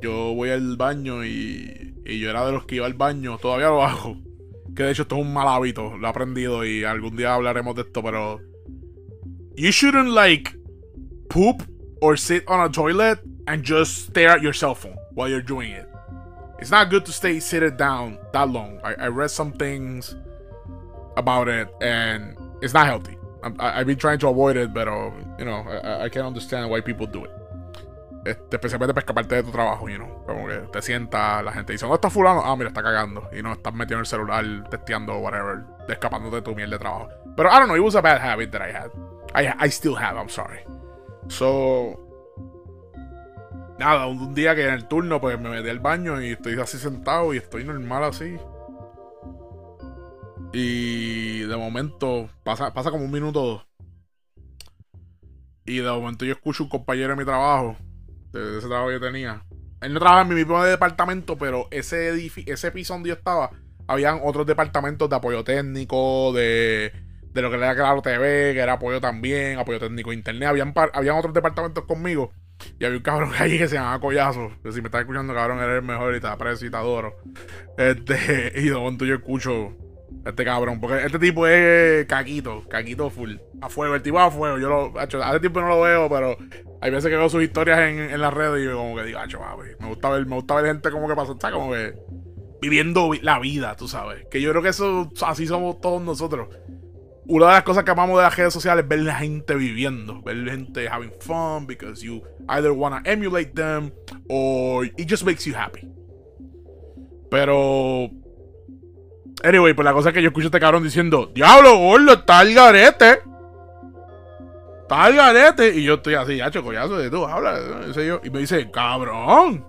Yo voy al baño y, y yo era de los que iba al baño, todavía lo hago. Que de hecho esto es un mal hábito, lo he aprendido y algún día hablaremos de esto, pero. You shouldn't like poop or sit on a toilet and just stare at your cell phone while you're doing it. It's not good to stay seated down that long. I, I read some things about it, and it's not healthy. I, have been trying to avoid it, pero, you know, I, I can understand why people do it. Este, especialmente para escaparte de tu trabajo, you know. Como que te sientas, la gente dice, ¿dónde está fulano? Ah, mira, está cagando. Y no, estás metido en el celular, testeando, whatever, escapándote de tu miel de trabajo. Pero, I don't know, it was a bad habit that I had. I, I still have, I'm sorry. So, nada, un día que en el turno, pues me metí al baño y estoy así sentado y estoy normal así. Y de momento, pasa, pasa como un minuto o dos. Y de momento yo escucho un compañero de mi trabajo, de, ese trabajo que yo tenía. Él no trabajaba en mi mismo departamento, pero ese, ese piso donde yo estaba, habían otros departamentos de apoyo técnico, de, de lo que era Claro TV, que era apoyo también, apoyo técnico internet. Habían, habían otros departamentos conmigo. Y había un cabrón ahí que se llamaba Collazo. Que si me estás escuchando, cabrón, eres el mejor y te aprecio y te adoro. Este, y de momento yo escucho este cabrón. Porque este tipo es caquito, caquito full. A fuego, el tipo a fuego. Yo lo, hace tiempo no lo veo, pero hay veces que veo sus historias en, en las redes y yo como que digo, acho, me gusta ver, me gusta ver gente como que pasa, está como que viviendo la vida, tú sabes. Que yo creo que eso, así somos todos nosotros. Una de las cosas que amamos de las redes sociales es ver la gente viviendo, ver gente having fun because you either wanna emulate them or it just makes you happy. Pero Anyway, pues la cosa es que yo escucho a este cabrón diciendo, Diablo, gordo, está el garete. Está el garete. Y yo estoy así, ya collazo de tú, habla. Y me dice, cabrón.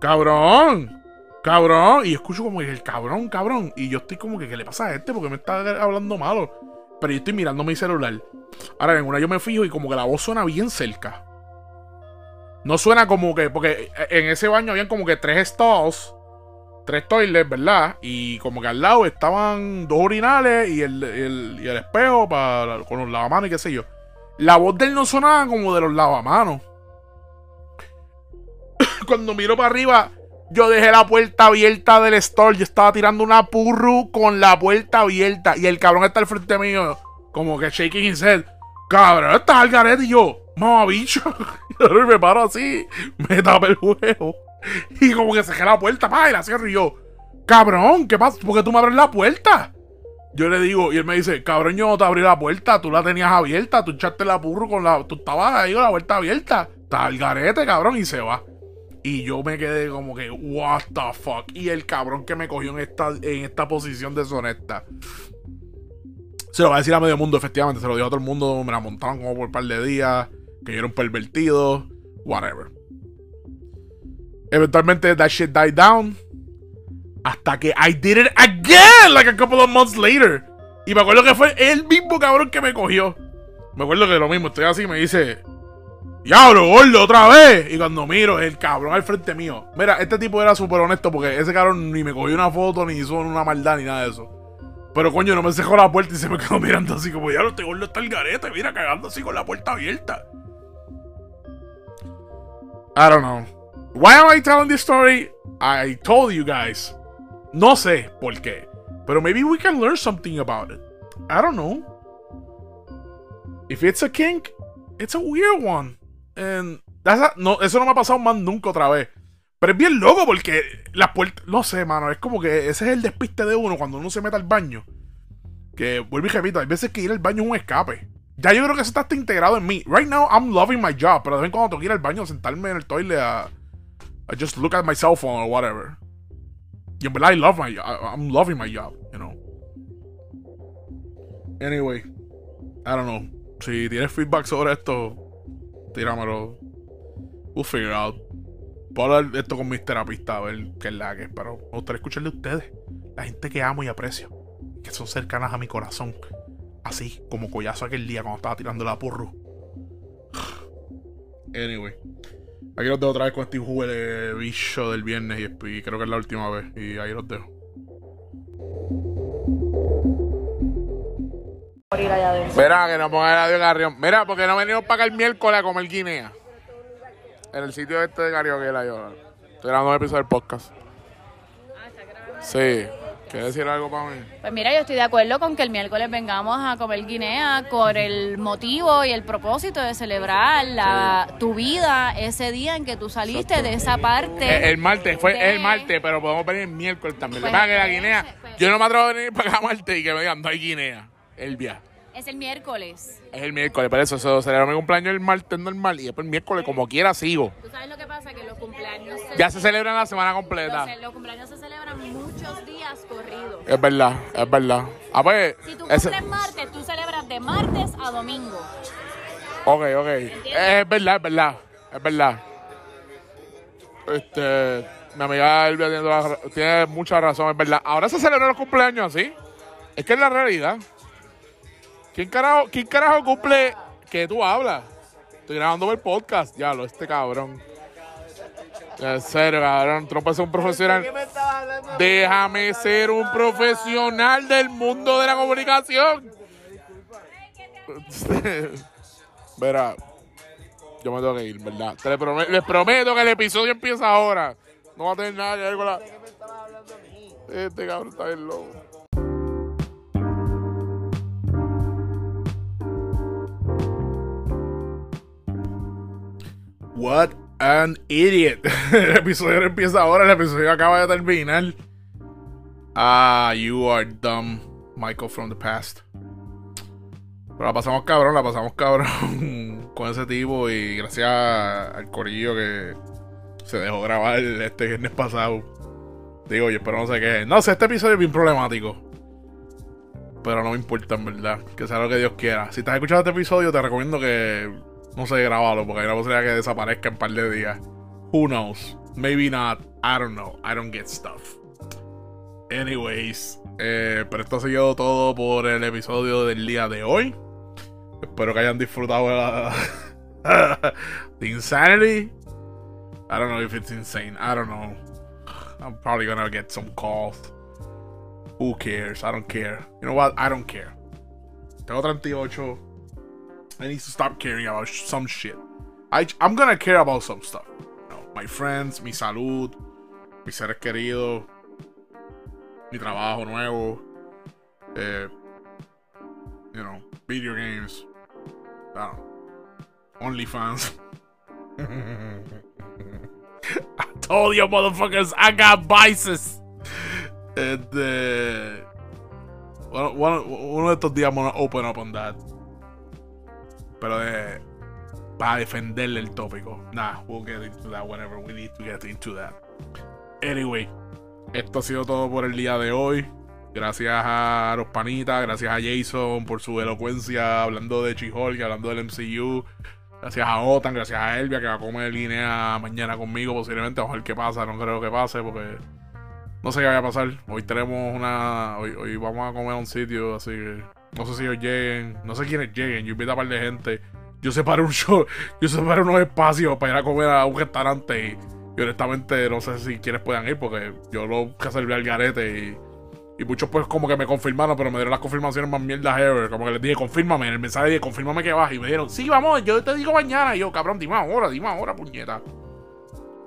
Cabrón. Cabrón. Y escucho como que el cabrón, cabrón. Y yo estoy como que, ¿qué le pasa a este? Porque me está hablando malo. Pero yo estoy mirando mi celular. Ahora en una yo me fijo y como que la voz suena bien cerca. No suena como que, porque en ese baño habían como que tres stalls tres toilets, ¿verdad? Y como que al lado estaban dos urinales y el, el, espejo para, con los lavamanos y qué sé yo. La voz de él no sonaba como de los lavamanos. Cuando miro para arriba, yo dejé la puerta abierta del store. Yo estaba tirando una purru con la puerta abierta. Y el cabrón está al frente mío, como que shaking his head. Cabrón, estás al garete. Y yo, mamá bicho. yo me paro así, me tapa el huevo. Y como que cerré la puerta, pa, y la cierro y yo, cabrón, ¿qué pasa? ¿Por qué tú me abres la puerta? Yo le digo, y él me dice, cabrón, yo no te abrí la puerta, tú la tenías abierta, tú echaste la burro con la. Tú estabas ahí con la puerta abierta. Está el garete, cabrón, y se va. Y yo me quedé como que, what the fuck. Y el cabrón que me cogió en esta, en esta posición deshonesta. Se lo va a decir a medio mundo, efectivamente. Se lo dijo a todo el mundo. Me la montaron como por un par de días. Que yo era un pervertido. Whatever. Eventualmente that shit died down. Hasta que I did it again, like a couple of months later. Y me acuerdo que fue el mismo cabrón que me cogió. Me acuerdo que lo mismo, estoy así me dice, Diablo, gordo, otra vez. Y cuando miro, el cabrón al frente mío. Mira, este tipo era súper honesto porque ese cabrón ni me cogió una foto, ni hizo una maldad, ni nada de eso. Pero coño, no me cerró la puerta y se me quedó mirando así como, diablo, este gordo está el garete, mira, cagando así con la puerta abierta. I don't know. Why am I telling this story? I told you guys. No sé por qué. Pero maybe we can learn something about it. I don't know. If it's a kink, it's a weird one. And that's no, eso no me ha pasado más nunca otra vez. Pero es bien loco porque la puerta. No sé, mano. Es como que ese es el despiste de uno cuando uno se mete al baño. Que vuelvo y repito, hay veces que ir al baño es un escape. Ya yo creo que eso está integrado en mí. Right now, I'm loving my job. Pero de vez en cuando tengo que ir al baño, sentarme en el toilet a I just look at my cell phone or whatever. Yeah, but I love my I, I'm loving my job, you know. Anyway, I don't know. Si tienes feedback sobre esto, tíramelo. We'll figure out. Puedo hablar esto con mis terapistas a ver qué es la que es, pero me gustaría escucharle a ustedes. La gente que amo y aprecio. Que son cercanas a mi corazón. Así como collazo aquel día cuando estaba tirando la porro. Anyway. Aquí los dejo otra vez con este juego de bicho del viernes y, creo que es la última vez. Y ahí los dejo. Mira, que no ponga el audio Carrión. Mira, porque no venimos para acá el miércoles a comer guinea. En el sitio este de Carioquela yo. Estoy grabando un episodio del podcast. Sí. ¿Quieres decir algo para mí? Pues mira, yo estoy de acuerdo con que el miércoles vengamos a comer guinea con el motivo y el propósito de celebrar la, tu vida ese día en que tú saliste de esa parte. El, martes, fue el martes, pero podemos venir el miércoles también. Pues, que la guinea, pues, yo no me atrevo a venir para acá martes y que me digan, no hay guinea. El viaje. Es el miércoles. Es el miércoles, por eso, eso celebra mi cumpleaños el martes normal y después el miércoles, como quiera, sigo. ¿Tú sabes lo que pasa? Que los cumpleaños... ya se celebran la semana completa. los cumpleaños se celebran muchos días corridos. Es verdad, es verdad. Ah, pues, si tú cumples martes, tú celebras de martes a domingo. Ok, ok. Es verdad, es verdad. Es verdad. Este. Mi amiga Elvia tiene, tiene mucha razón, es verdad. Ahora se celebran los cumpleaños así. Es que es la realidad. ¿Quién carajo, ¿Quién carajo cumple que tú hablas? Estoy grabando el podcast. Ya lo, este cabrón. En serio, cabrón. Puedes ser un profesional. Déjame ser un profesional del mundo de la comunicación. Verá, yo me tengo que ir, ¿verdad? Te le les prometo que el episodio empieza ahora. No va a tener nada que ver con la. Este cabrón está bien loco. What an idiot. El episodio no empieza ahora, el episodio acaba de terminar. Ah, you are dumb, Michael from the past. Pero la pasamos cabrón, la pasamos cabrón con ese tipo y gracias al corillo que se dejó grabar este viernes pasado. Digo, yo espero no sé qué. No sé, este episodio es bien problemático. Pero no me importa, en verdad. Que sea lo que Dios quiera. Si estás escuchando este episodio, te recomiendo que. No sé, grabalo, porque hay una posibilidad que desaparezca en un par de días. Who knows? Maybe not. I don't know. I don't get stuff. Anyways. eh, pero esto ha sido todo por el episodio del día de hoy. Espero que hayan disfrutado la. The Insanity. I don't know if it's insane. I don't know. I'm probably gonna get some calls. Who cares? I don't care. You know what? I don't care. Tengo 38. I need to stop caring about sh- some shit. I, I'm gonna care about some stuff. You know, my friends, mi salud, mis seres queridos, mi trabajo nuevo, eh, you know, video games. I don't know. OnlyFans. I told you motherfuckers I got vices. Este. Bueno, bueno, uno de estos días I'm gonna open up on that. Pero de. Para defenderle el tópico. Nah, we'll get into that whenever we need to get into that. Anyway, esto ha sido todo por el día de hoy. Gracias a los panitas, gracias a Jason por su elocuencia hablando de y hablando del MCU. Gracias a Otan, gracias a Elvia que va a comer línea mañana conmigo posiblemente. A ver qué pasa, no creo que pase porque no sé qué vaya a pasar. Hoy tenemos una... Hoy vamos a comer a un sitio, así que no sé si ellos lleguen. No sé quiénes lleguen, yo invito a un par de gente. Yo separé un show, yo separé unos espacios para ir a comer a un restaurante y, honestamente no sé si quienes puedan ir porque yo lo que serví al garete y... Y muchos pues como que me confirmaron, pero me dieron las confirmaciones más mierdas ever. Como que les dije, confírmame. En el mensaje dije, confírmame que vas. Y me dijeron, sí, vamos, yo te digo mañana. Y yo, cabrón, dime ahora, dime ahora, puñeta.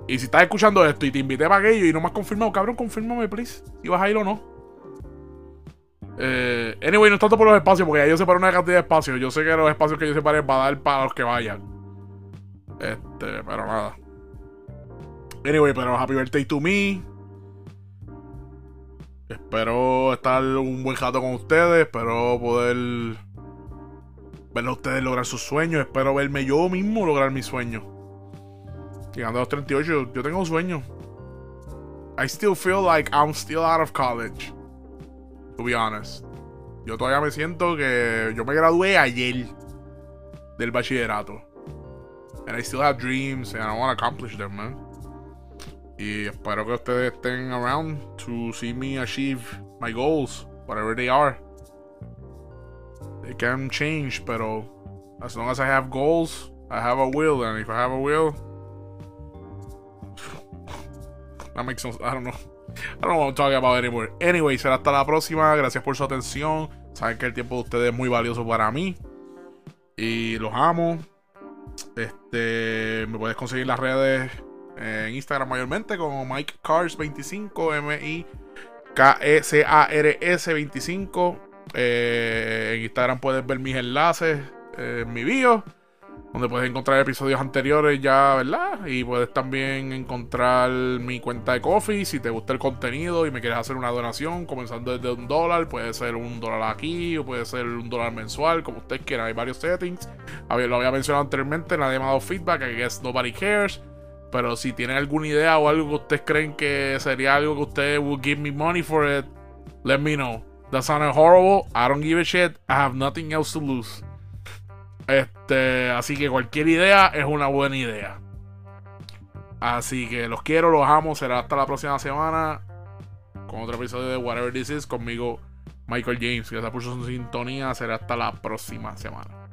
Y si estás escuchando esto y te invité para aquello y no me has confirmado, cabrón, confírmame, please. Si vas a ir o no. Eh, anyway, no tanto por los espacios, porque ya yo separé una cantidad de espacios. Yo sé que los espacios que yo separé va a dar para los que vayan. Este, pero nada. Anyway, pero happy birthday to me. Espero estar un buen rato con ustedes. Espero poder verlos a ustedes lograr sus sueños. Espero verme yo mismo lograr mis sueños. Llegando a los 38, yo tengo un sueño. I still feel like I'm still out of college. To be honest. Yo todavía me siento que yo me gradué ayer del bachillerato. And I still have dreams and I want to accomplish them, man. Y espero que ustedes estén around to see me achieve my goals, whatever they are. They can change, pero as long as I have goals, I have a will, and if I have a will, that makes sense. I don't know. I don't what I'm talking about anymore. Anyway, será hasta la próxima. Gracias por su atención. Saben que el tiempo de ustedes es muy valioso para mí. Y los amo. Este, me puedes conseguir las redes en Instagram mayormente como Mike Cars 25 M I K E C A R S 25. Eh, en Instagram puedes ver mis enlaces eh, en mi bio, donde puedes encontrar episodios anteriores ya, ¿verdad? Y puedes también encontrar mi cuenta de Coffee si te gusta el contenido y me quieres hacer una donación, comenzando desde un dólar, puede ser un dólar aquí o puede ser un dólar mensual, como ustedes quieran. Hay varios settings. Lo había mencionado anteriormente, nadie me ha feedback, I guess nobody cares. Pero si tienen alguna idea o algo que ustedes creen que sería algo que ustedes will give me money for it, let me know. That sounded horrible. I don't give a shit. I have nothing else to lose. Este, así que cualquier idea es una buena idea. Así que los quiero, los amo. Será hasta la próxima semana con otro episodio de Whatever This Is conmigo, Michael James, se puso en sintonía. Será hasta la próxima semana.